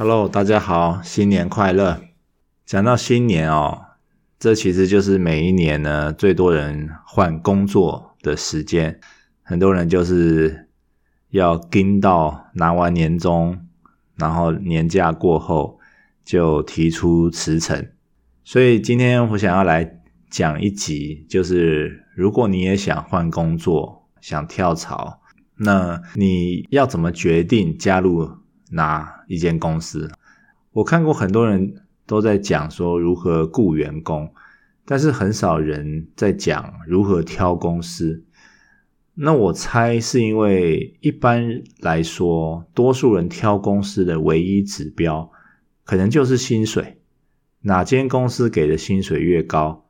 Hello，大家好，新年快乐！讲到新年哦，这其实就是每一年呢最多人换工作的时间，很多人就是要盯到拿完年终，然后年假过后就提出辞呈。所以今天我想要来讲一集，就是如果你也想换工作，想跳槽，那你要怎么决定加入哪一间公司？我看过很多人都在讲说如何雇员工，但是很少人在讲如何挑公司。那我猜是因为一般来说，多数人挑公司的唯一指标，可能就是薪水。哪间公司给的薪水越高，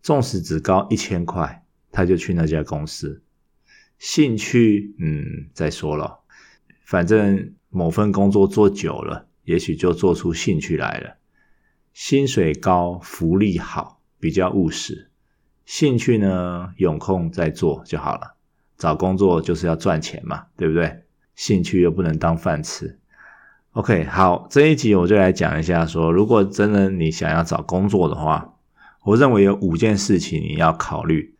纵使只高一千块，他就去那家公司。兴趣，嗯，再说了，反正。某份工作做久了，也许就做出兴趣来了。薪水高，福利好，比较务实。兴趣呢，有空再做就好了。找工作就是要赚钱嘛，对不对？兴趣又不能当饭吃。OK，好，这一集我就来讲一下说，如果真的你想要找工作的话，我认为有五件事情你要考虑。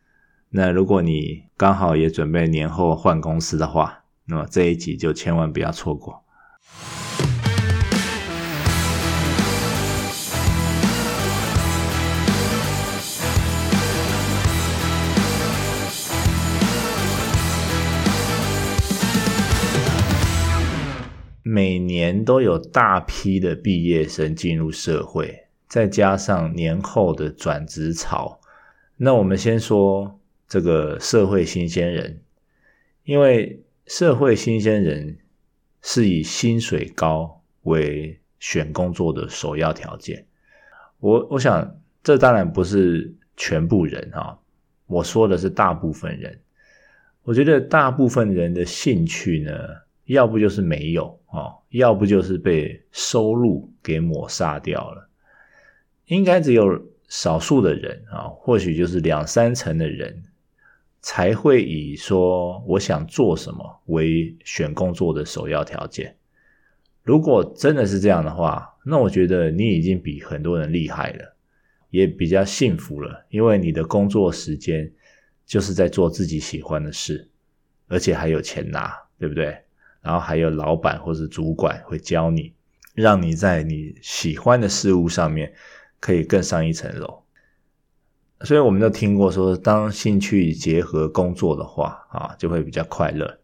那如果你刚好也准备年后换公司的话，那么这一集就千万不要错过。每年都有大批的毕业生进入社会，再加上年后的转职潮，那我们先说这个社会新鲜人，因为社会新鲜人是以薪水高为选工作的首要条件。我我想这当然不是全部人啊，我说的是大部分人。我觉得大部分人的兴趣呢，要不就是没有啊，要不就是被收入给抹杀掉了。应该只有少数的人啊，或许就是两三成的人，才会以说我想做什么为选工作的首要条件。如果真的是这样的话，那我觉得你已经比很多人厉害了，也比较幸福了，因为你的工作时间就是在做自己喜欢的事，而且还有钱拿，对不对？然后还有老板或是主管会教你，让你在你喜欢的事物上面可以更上一层楼。所以我们都听过说，当兴趣结合工作的话，啊，就会比较快乐。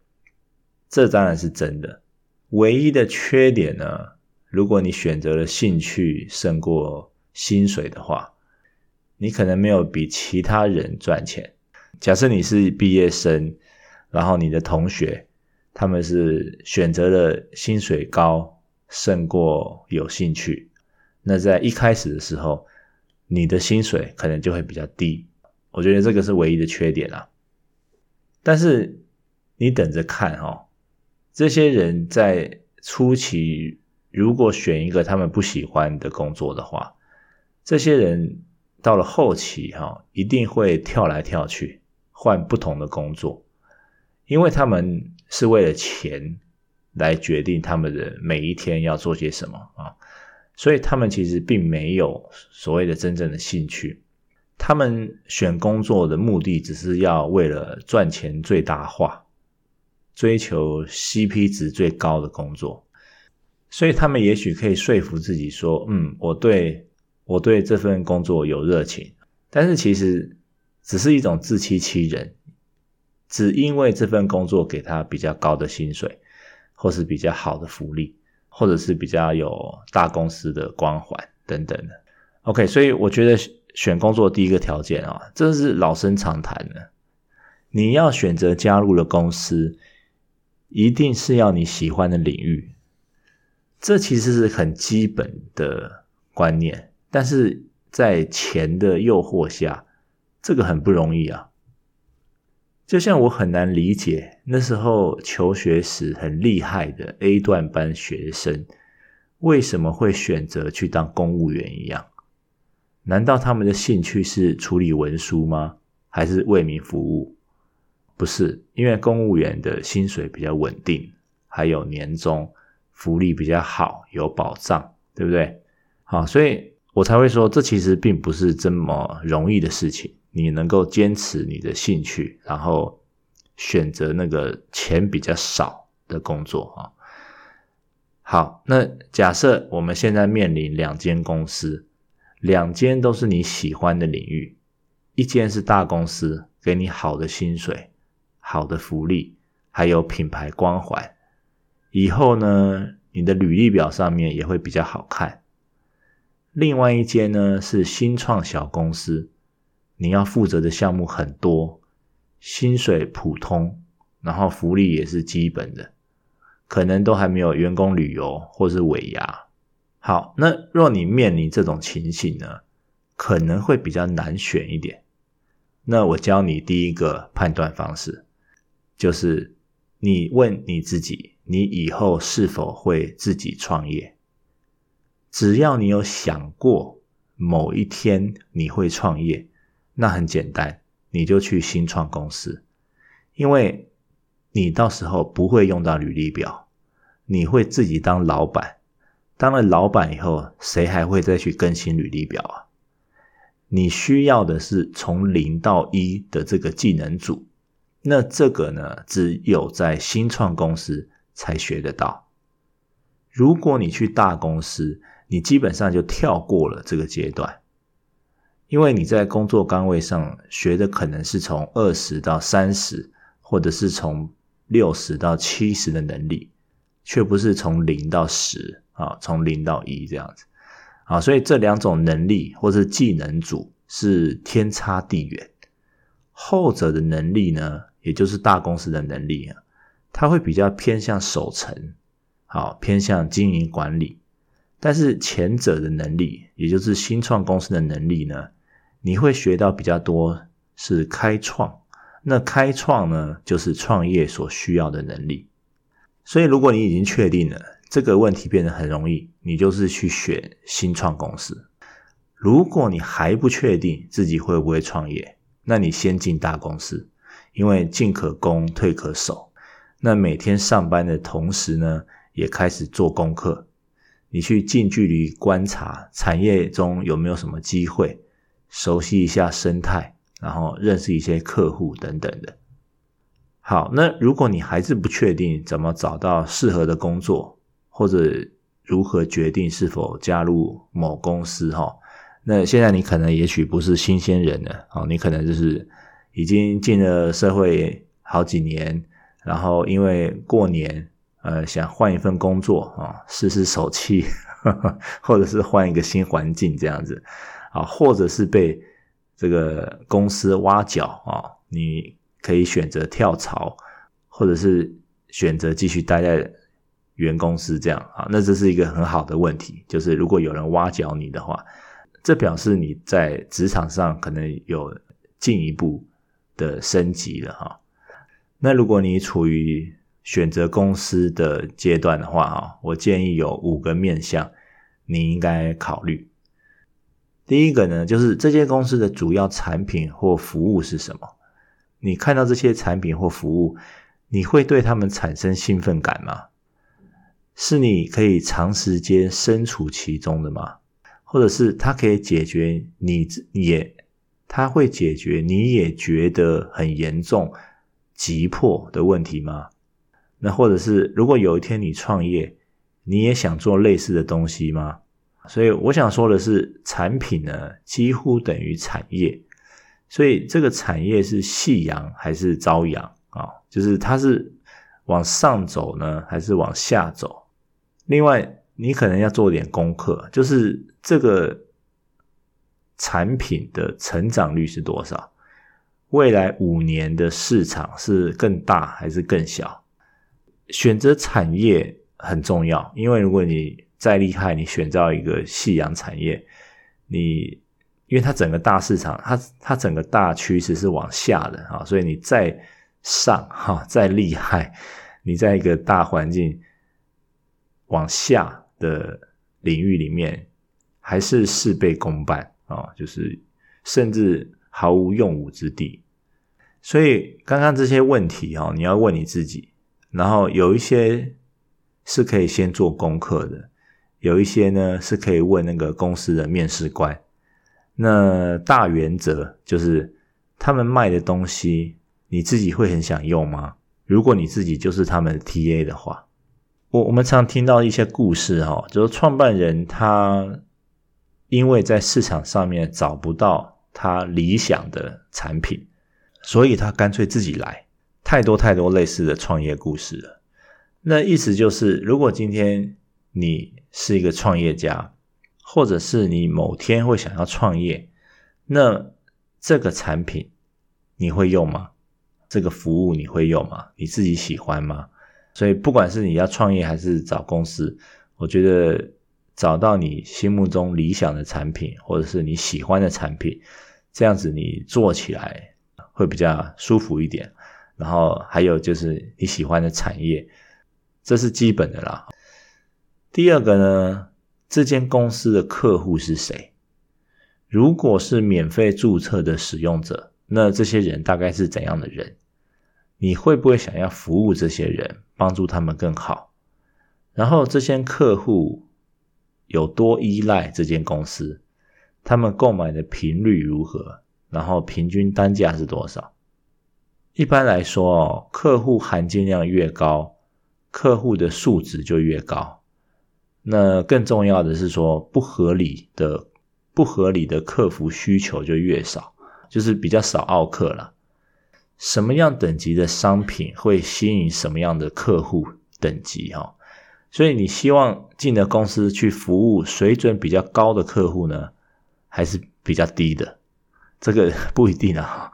这当然是真的。唯一的缺点呢，如果你选择了兴趣胜过薪水的话，你可能没有比其他人赚钱。假设你是毕业生，然后你的同学。他们是选择了薪水高胜过有兴趣，那在一开始的时候，你的薪水可能就会比较低。我觉得这个是唯一的缺点啊。但是你等着看哦，这些人在初期如果选一个他们不喜欢的工作的话，这些人到了后期哈，一定会跳来跳去换不同的工作，因为他们。是为了钱来决定他们的每一天要做些什么啊，所以他们其实并没有所谓的真正的兴趣，他们选工作的目的只是要为了赚钱最大化，追求 CP 值最高的工作，所以他们也许可以说服自己说，嗯，我对我对这份工作有热情，但是其实只是一种自欺欺人。只因为这份工作给他比较高的薪水，或是比较好的福利，或者是比较有大公司的光环等等的。OK，所以我觉得选工作第一个条件啊，这是老生常谈的。你要选择加入的公司，一定是要你喜欢的领域。这其实是很基本的观念，但是在钱的诱惑下，这个很不容易啊。就像我很难理解那时候求学时很厉害的 A 段班学生，为什么会选择去当公务员一样？难道他们的兴趣是处理文书吗？还是为民服务？不是，因为公务员的薪水比较稳定，还有年终，福利比较好，有保障，对不对？好，所以我才会说，这其实并不是这么容易的事情。你能够坚持你的兴趣，然后选择那个钱比较少的工作啊。好，那假设我们现在面临两间公司，两间都是你喜欢的领域，一间是大公司，给你好的薪水、好的福利，还有品牌光环，以后呢，你的履历表上面也会比较好看。另外一间呢，是新创小公司，你要负责的项目很多，薪水普通，然后福利也是基本的。可能都还没有员工旅游或是尾牙。好，那若你面临这种情形呢，可能会比较难选一点。那我教你第一个判断方式，就是你问你自己，你以后是否会自己创业？只要你有想过某一天你会创业，那很简单，你就去新创公司，因为你到时候不会用到履历表。你会自己当老板，当了老板以后，谁还会再去更新履历表啊？你需要的是从零到一的这个技能组，那这个呢，只有在新创公司才学得到。如果你去大公司，你基本上就跳过了这个阶段，因为你在工作岗位上学的可能是从二十到三十，或者是从六十到七十的能力。却不是从零到十啊，从零到一这样子啊，所以这两种能力或者技能组是天差地远。后者的能力呢，也就是大公司的能力啊，它会比较偏向守成，好，偏向经营管理。但是前者的能力，也就是新创公司的能力呢，你会学到比较多是开创。那开创呢，就是创业所需要的能力。所以，如果你已经确定了这个问题变得很容易，你就是去选新创公司。如果你还不确定自己会不会创业，那你先进大公司，因为进可攻，退可守。那每天上班的同时呢，也开始做功课，你去近距离观察产业中有没有什么机会，熟悉一下生态，然后认识一些客户等等的。好，那如果你还是不确定怎么找到适合的工作，或者如何决定是否加入某公司哈，那现在你可能也许不是新鲜人了，哦，你可能就是已经进了社会好几年，然后因为过年，呃，想换一份工作啊，试试手气，或者是换一个新环境这样子，啊，或者是被这个公司挖角啊，你。可以选择跳槽，或者是选择继续待在原公司这样啊，那这是一个很好的问题。就是如果有人挖角你的话，这表示你在职场上可能有进一步的升级了哈。那如果你处于选择公司的阶段的话啊，我建议有五个面向你应该考虑。第一个呢，就是这间公司的主要产品或服务是什么？你看到这些产品或服务，你会对他们产生兴奋感吗？是你可以长时间身处其中的吗？或者是它可以解决你也，它会解决你也觉得很严重、急迫的问题吗？那或者是如果有一天你创业，你也想做类似的东西吗？所以我想说的是，产品呢，几乎等于产业。所以这个产业是夕阳还是朝阳啊？就是它是往上走呢，还是往下走？另外，你可能要做点功课，就是这个产品的成长率是多少？未来五年的市场是更大还是更小？选择产业很重要，因为如果你再厉害，你选到一个夕阳产业，你。因为它整个大市场，它它整个大趋势是往下的啊，所以你再上哈再厉害，你在一个大环境往下的领域里面，还是事倍功半啊，就是甚至毫无用武之地。所以刚刚这些问题哈，你要问你自己，然后有一些是可以先做功课的，有一些呢是可以问那个公司的面试官。那大原则就是，他们卖的东西你自己会很想用吗？如果你自己就是他们的 TA 的话，我我们常听到一些故事哈，就是创办人他因为在市场上面找不到他理想的产品，所以他干脆自己来。太多太多类似的创业故事了。那意思就是，如果今天你是一个创业家，或者是你某天会想要创业，那这个产品你会用吗？这个服务你会用吗？你自己喜欢吗？所以，不管是你要创业还是找公司，我觉得找到你心目中理想的产品，或者是你喜欢的产品，这样子你做起来会比较舒服一点。然后还有就是你喜欢的产业。这是基本的啦。第二个呢，这间公司的客户是谁？如果是免费注册的使用者，那这些人大概是怎样的人？你会不会想要服务这些人，帮助他们更好？然后这些客户有多依赖这间公司？他们购买的频率如何？然后平均单价是多少？一般来说哦，客户含金量越高。客户的素质就越高，那更重要的是说，不合理的、不合理的客服需求就越少，就是比较少奥客了。什么样等级的商品会吸引什么样的客户等级哈？所以你希望进的公司去服务水准比较高的客户呢，还是比较低的？这个 不一定啊，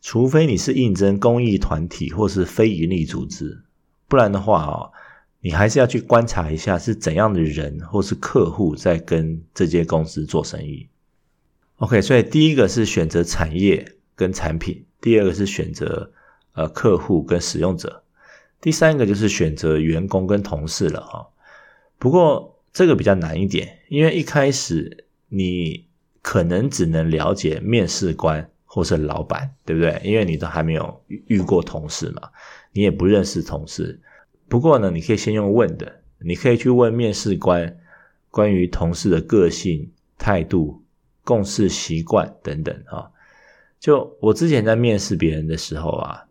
除非你是应征公益团体或是非营利组织。不然的话哦，你还是要去观察一下是怎样的人或是客户在跟这间公司做生意。OK，所以第一个是选择产业跟产品，第二个是选择呃客户跟使用者，第三个就是选择员工跟同事了哈。不过这个比较难一点，因为一开始你可能只能了解面试官或是老板，对不对？因为你都还没有遇过同事嘛。你也不认识同事，不过呢，你可以先用问的，你可以去问面试官关于同事的个性、态度、共事习惯等等啊。就我之前在面试别人的时候啊，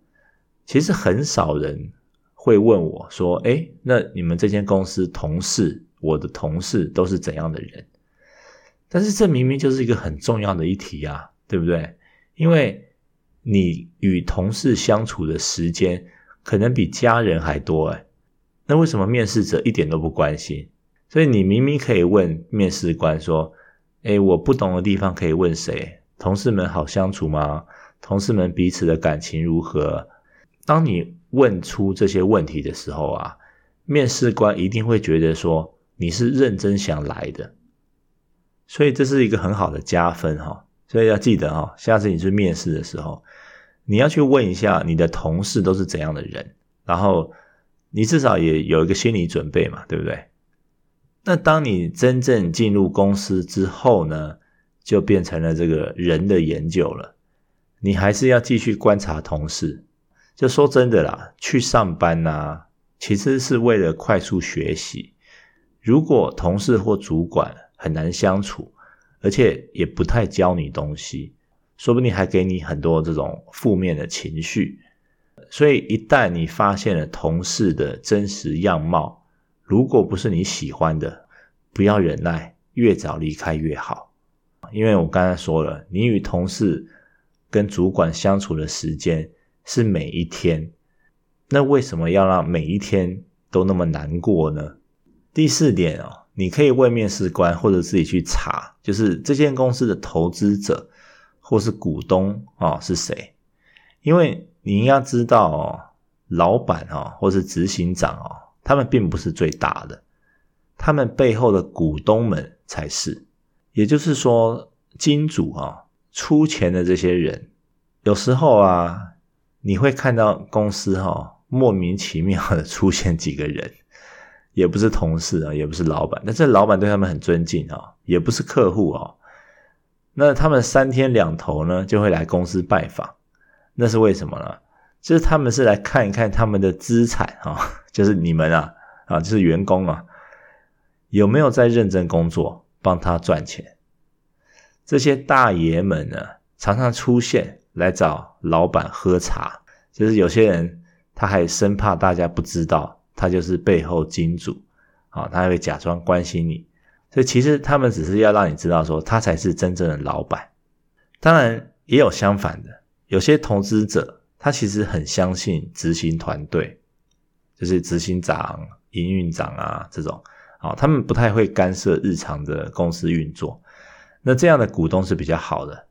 其实很少人会问我说：“诶，那你们这间公司同事，我的同事都是怎样的人？”但是这明明就是一个很重要的一题啊，对不对？因为你与同事相处的时间。可能比家人还多哎，那为什么面试者一点都不关心？所以你明明可以问面试官说：“诶，我不懂的地方可以问谁？同事们好相处吗？同事们彼此的感情如何？”当你问出这些问题的时候啊，面试官一定会觉得说你是认真想来的，所以这是一个很好的加分哈。所以要记得哈，下次你去面试的时候。你要去问一下你的同事都是怎样的人，然后你至少也有一个心理准备嘛，对不对？那当你真正进入公司之后呢，就变成了这个人的研究了。你还是要继续观察同事。就说真的啦，去上班呐，其实是为了快速学习。如果同事或主管很难相处，而且也不太教你东西。说不定还给你很多这种负面的情绪，所以一旦你发现了同事的真实样貌，如果不是你喜欢的，不要忍耐，越早离开越好。因为我刚才说了，你与同事跟主管相处的时间是每一天，那为什么要让每一天都那么难过呢？第四点哦，你可以问面试官或者自己去查，就是这间公司的投资者。或是股东啊是谁？因为你要知道哦，老板啊或是执行长哦，他们并不是最大的，他们背后的股东们才是。也就是说，金主啊出钱的这些人，有时候啊，你会看到公司哈莫名其妙的出现几个人，也不是同事啊，也不是老板，但是老板对他们很尊敬啊，也不是客户啊。那他们三天两头呢，就会来公司拜访，那是为什么呢？就是他们是来看一看他们的资产啊，就是你们啊，啊，就是员工啊，有没有在认真工作，帮他赚钱？这些大爷们呢，常常出现来找老板喝茶，就是有些人他还生怕大家不知道，他就是背后金主啊，他还会假装关心你，所以其实他们只是要让你知道说，他才是真正的老板。当然也有相反的，有些投资者他其实很相信执行团队，就是执行长、营运长啊这种，啊，他们不太会干涉日常的公司运作。那这样的股东是比较好的，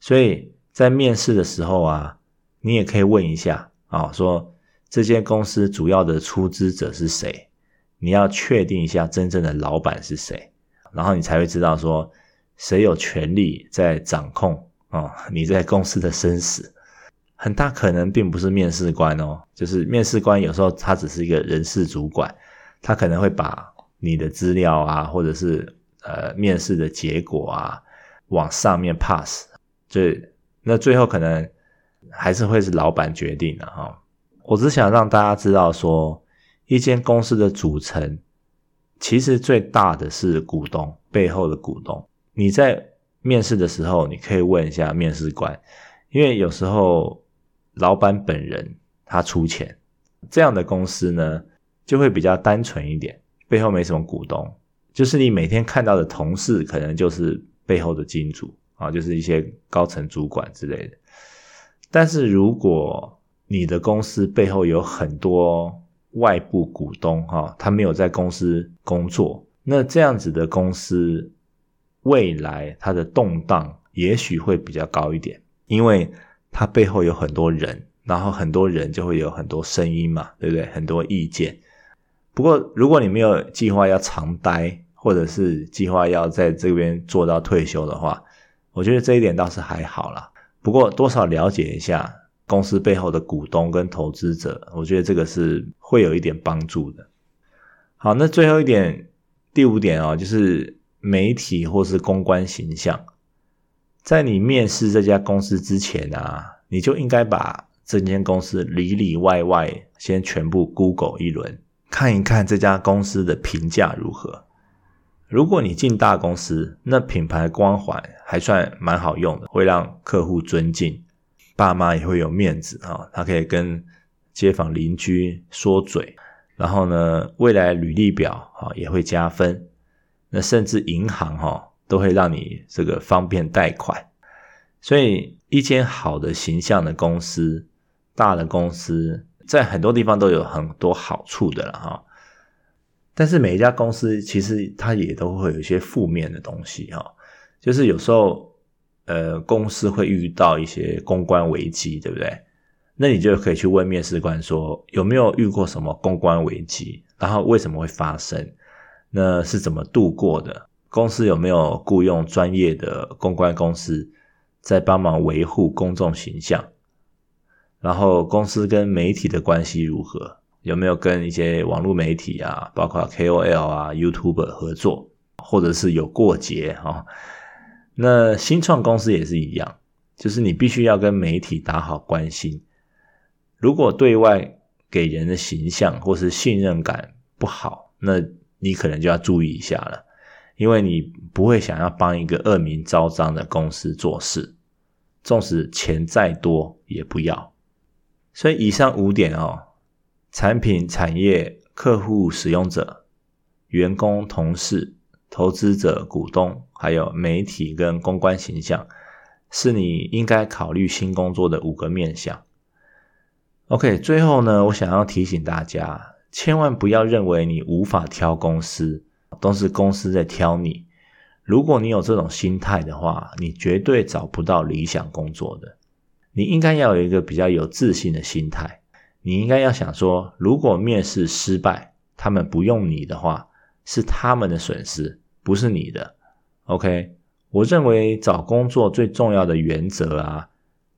所以在面试的时候啊，你也可以问一下啊，说这间公司主要的出资者是谁？你要确定一下真正的老板是谁，然后你才会知道说。谁有权力在掌控哦，你在公司的生死，很大可能并不是面试官哦，就是面试官有时候他只是一个人事主管，他可能会把你的资料啊，或者是呃面试的结果啊往上面 pass，就那最后可能还是会是老板决定的哈。我只想让大家知道说，一间公司的组成其实最大的是股东，背后的股东。你在面试的时候，你可以问一下面试官，因为有时候老板本人他出钱，这样的公司呢就会比较单纯一点，背后没什么股东，就是你每天看到的同事可能就是背后的金主啊，就是一些高层主管之类的。但是如果你的公司背后有很多外部股东哈，他没有在公司工作，那这样子的公司。未来它的动荡也许会比较高一点，因为它背后有很多人，然后很多人就会有很多声音嘛，对不对？很多意见。不过如果你没有计划要长待，或者是计划要在这边做到退休的话，我觉得这一点倒是还好啦。不过多少了解一下公司背后的股东跟投资者，我觉得这个是会有一点帮助的。好，那最后一点，第五点哦，就是。媒体或是公关形象，在你面试这家公司之前啊，你就应该把这间公司里里外外先全部 Google 一轮，看一看这家公司的评价如何。如果你进大公司，那品牌光环还算蛮好用的，会让客户尊敬，爸妈也会有面子啊，他可以跟街坊邻居说嘴，然后呢，未来履历表啊也会加分。那甚至银行哈都会让你这个方便贷款，所以一间好的形象的公司，大的公司在很多地方都有很多好处的了哈。但是每一家公司其实它也都会有一些负面的东西哈，就是有时候呃公司会遇到一些公关危机，对不对？那你就可以去问面试官说有没有遇过什么公关危机，然后为什么会发生？那是怎么度过的？公司有没有雇佣专业的公关公司在帮忙维护公众形象？然后公司跟媒体的关系如何？有没有跟一些网络媒体啊，包括 KOL 啊、YouTube 合作，或者是有过节啊？那新创公司也是一样，就是你必须要跟媒体打好关系。如果对外给人的形象或是信任感不好，那你可能就要注意一下了，因为你不会想要帮一个恶名昭彰的公司做事，纵使钱再多也不要。所以以上五点哦，产品、产业、客户、使用者、员工、同事、投资者、股东，还有媒体跟公关形象，是你应该考虑新工作的五个面向。OK，最后呢，我想要提醒大家。千万不要认为你无法挑公司，都是公司在挑你。如果你有这种心态的话，你绝对找不到理想工作的。你应该要有一个比较有自信的心态。你应该要想说，如果面试失败，他们不用你的话，是他们的损失，不是你的。OK，我认为找工作最重要的原则啊，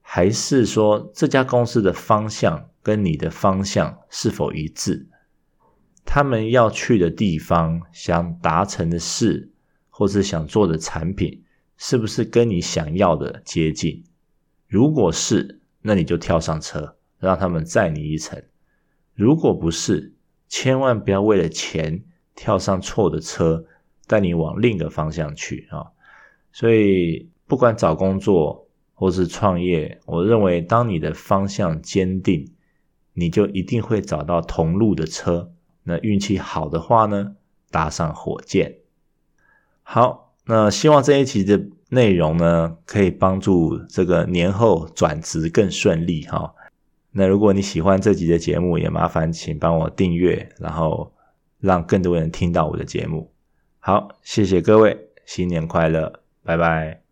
还是说这家公司的方向跟你的方向是否一致。他们要去的地方，想达成的事，或是想做的产品，是不是跟你想要的接近？如果是，那你就跳上车，让他们载你一程；如果不是，千万不要为了钱跳上错的车，带你往另一个方向去啊！所以，不管找工作或是创业，我认为当你的方向坚定，你就一定会找到同路的车。那运气好的话呢，搭上火箭。好，那希望这一期的内容呢，可以帮助这个年后转职更顺利哈。那如果你喜欢这集的节目，也麻烦请帮我订阅，然后让更多人听到我的节目。好，谢谢各位，新年快乐，拜拜。